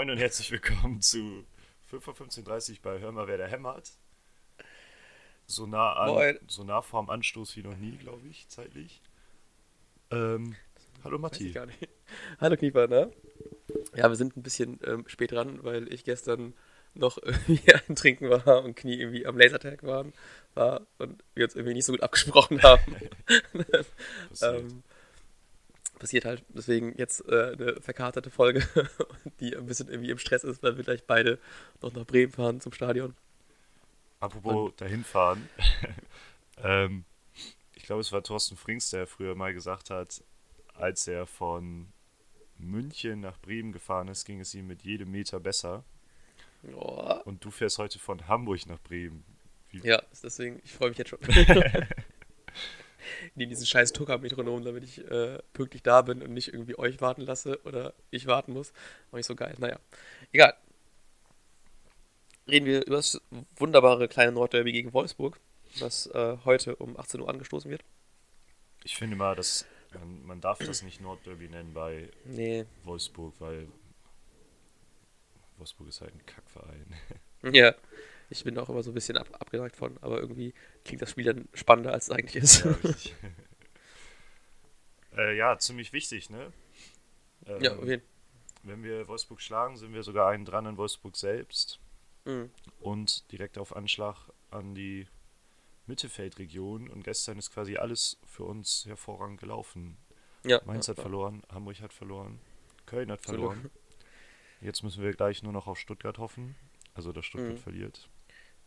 Moin und herzlich willkommen zu 5.15.30 Uhr bei Hör mal, wer da hämmert. So nah, an, so nah vorm Anstoß wie noch nie, glaube ich, zeitlich. Ähm, hallo Matti. Hallo Knieper, ne? Ja, wir sind ein bisschen ähm, spät dran, weil ich gestern noch irgendwie ein Trinken war und Knie irgendwie am Lasertag waren, war und wir uns irgendwie nicht so gut abgesprochen haben. ähm, passiert halt. Deswegen jetzt äh, eine verkaterte Folge, die ein bisschen irgendwie im Stress ist, weil wir gleich beide noch nach Bremen fahren zum Stadion. Apropos Und, dahin fahren. ähm, ich glaube, es war Thorsten Frings, der früher mal gesagt hat, als er von München nach Bremen gefahren ist, ging es ihm mit jedem Meter besser. Oh. Und du fährst heute von Hamburg nach Bremen. Wie ja, deswegen, ich freue mich jetzt schon. in diesen scheiß Tucker-Metronom, damit ich äh, pünktlich da bin und nicht irgendwie euch warten lasse oder ich warten muss. War nicht so geil. Naja, egal. Reden wir über das wunderbare kleine Nordderby gegen Wolfsburg, das äh, heute um 18 Uhr angestoßen wird. Ich finde mal, dass man darf das nicht Nordderby nennen bei nee. Wolfsburg, weil Wolfsburg ist halt ein Kackverein. Ja. Ich bin auch immer so ein bisschen ab, abgeneigt von, aber irgendwie klingt das Spiel dann spannender, als es eigentlich ist. Ja, äh, ja ziemlich wichtig, ne? Ähm, ja, auf jeden Wenn wir Wolfsburg schlagen, sind wir sogar einen dran in Wolfsburg selbst. Mhm. Und direkt auf Anschlag an die Mittelfeldregion. Und gestern ist quasi alles für uns hervorragend gelaufen. Ja, Mainz ja, hat verloren, Hamburg hat verloren, Köln hat verloren. Jetzt müssen wir gleich nur noch auf Stuttgart hoffen. Also, dass Stuttgart mhm. verliert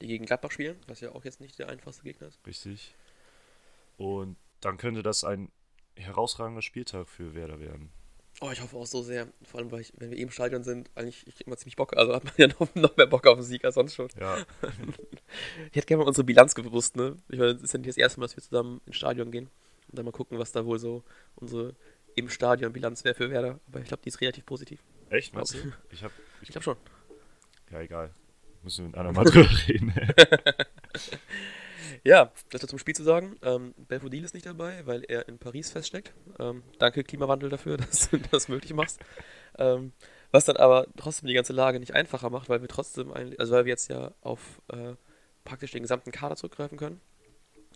die gegen Gladbach spielen, was ja auch jetzt nicht der einfachste Gegner ist. Richtig. Und dann könnte das ein herausragender Spieltag für Werder werden. Oh, ich hoffe auch so sehr. Vor allem, weil ich, wenn wir eben im Stadion sind, eigentlich, immer ziemlich Bock. Also hat man ja noch, noch mehr Bock auf den Sieg als sonst schon. Ja. ich hätte gerne mal unsere Bilanz gewusst, ne? Ich meine, es ist ja nicht das erste Mal, dass wir zusammen ins Stadion gehen. Und dann mal gucken, was da wohl so unsere im Stadion Bilanz wäre für Werder. Aber ich glaube, die ist relativ positiv. Echt, du? Ich, hab, ich, ich glaube schon. Ja, egal. Müssen wir mit einer mal drüber reden. ja, das zum Spiel zu sagen. Ähm, Belfodil ist nicht dabei, weil er in Paris feststeckt. Ähm, danke, Klimawandel, dafür, dass du das möglich machst. Ähm, was dann aber trotzdem die ganze Lage nicht einfacher macht, weil wir trotzdem, ein, also weil wir jetzt ja auf äh, praktisch den gesamten Kader zurückgreifen können.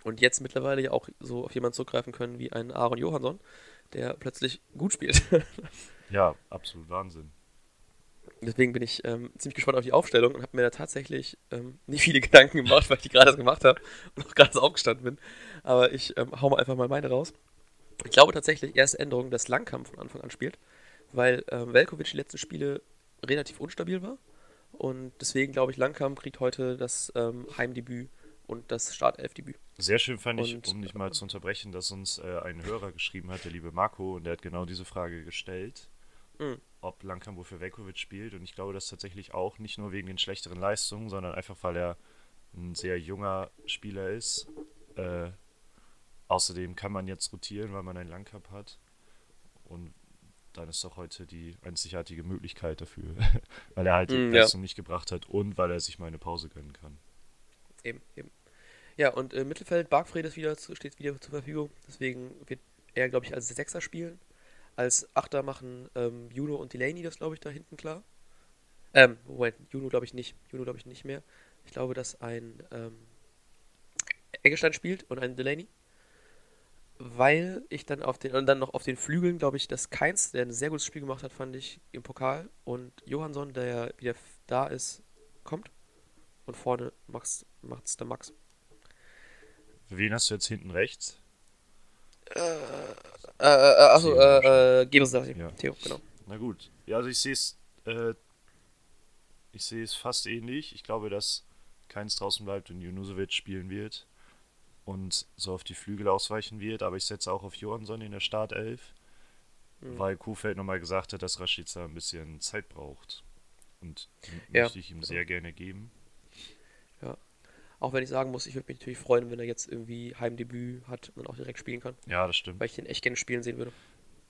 Und jetzt mittlerweile ja auch so auf jemanden zurückgreifen können wie einen Aaron Johansson, der plötzlich gut spielt. Ja, absolut Wahnsinn. Deswegen bin ich ähm, ziemlich gespannt auf die Aufstellung und habe mir da tatsächlich ähm, nicht viele Gedanken gemacht, weil ich die gerade das gemacht habe und auch gerade so aufgestanden bin. Aber ich ähm, hau mal einfach mal meine raus. Ich glaube tatsächlich, erste Änderung, dass Langkamp von Anfang an spielt, weil ähm, Velkovic die letzten Spiele relativ unstabil war. Und deswegen glaube ich, Langkamp kriegt heute das ähm, Heimdebüt und das Startelfdebüt. Sehr schön fand ich, und, um dich mal zu unterbrechen, dass uns äh, ein Hörer geschrieben hat, der liebe Marco, und der hat genau diese Frage gestellt. Mhm ob Langkamp für Velkovic spielt. Und ich glaube das tatsächlich auch, nicht nur wegen den schlechteren Leistungen, sondern einfach, weil er ein sehr junger Spieler ist. Äh, außerdem kann man jetzt rotieren, weil man einen Langkamp hat. Und dann ist doch heute die einzigartige Möglichkeit dafür, weil er halt die mm, Leistung ja. nicht gebracht hat und weil er sich mal eine Pause gönnen kann. Eben, eben. Ja, und im Mittelfeld, Bargfred ist wieder, steht wieder zur Verfügung. Deswegen wird er, glaube ich, als Sechser spielen. Als Achter machen ähm, Juno und Delaney das, glaube ich, da hinten klar. Ähm, Moment, Juno glaube ich nicht. Juno glaube ich nicht mehr. Ich glaube, dass ein ähm, Eggestein spielt und ein Delaney. Weil ich dann auf den, und dann noch auf den Flügeln, glaube ich, dass Keins, der ein sehr gutes Spiel gemacht hat, fand ich, im Pokal. Und Johansson, der ja wieder da ist, kommt. Und vorne macht es der Max. Wen hast du jetzt hinten rechts? Äh, äh, äh, achso, äh, äh, Gebers ja. Theo, genau. Na gut. Ja, also ich sehe es, äh, ich sehe es fast ähnlich. Ich glaube, dass keins draußen bleibt und Junusovic spielen wird und so auf die Flügel ausweichen wird, aber ich setze auch auf Johansson in der Startelf, mhm. weil Kuhfeld nochmal gesagt hat, dass Rashica ein bisschen Zeit braucht. Und die ja, möchte ich ihm sehr gerne geben. Auch wenn ich sagen muss, ich würde mich natürlich freuen, wenn er jetzt irgendwie Heimdebüt hat und auch direkt spielen kann. Ja, das stimmt. Weil ich den echt gerne spielen sehen würde.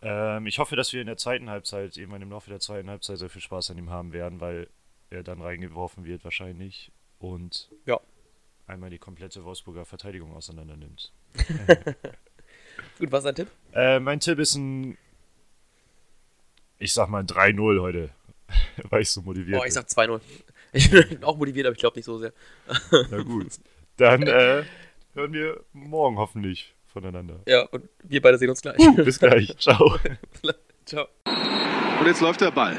Ähm, ich hoffe, dass wir in der zweiten Halbzeit, irgendwann im Laufe der zweiten Halbzeit, sehr viel Spaß an ihm haben werden, weil er dann reingeworfen wird wahrscheinlich und ja. einmal die komplette Wolfsburger Verteidigung auseinander nimmt. Gut, was ist dein Tipp? Äh, mein Tipp ist ein, ich sag mal 3-0 heute. Weil ich so motiviert Oh, ich sag 2-0. Ich bin auch motiviert, aber ich glaube nicht so sehr. Na gut. Dann äh, hören wir morgen hoffentlich voneinander. Ja, und wir beide sehen uns gleich. Bis gleich. Ciao. Ciao. Und jetzt läuft der Ball.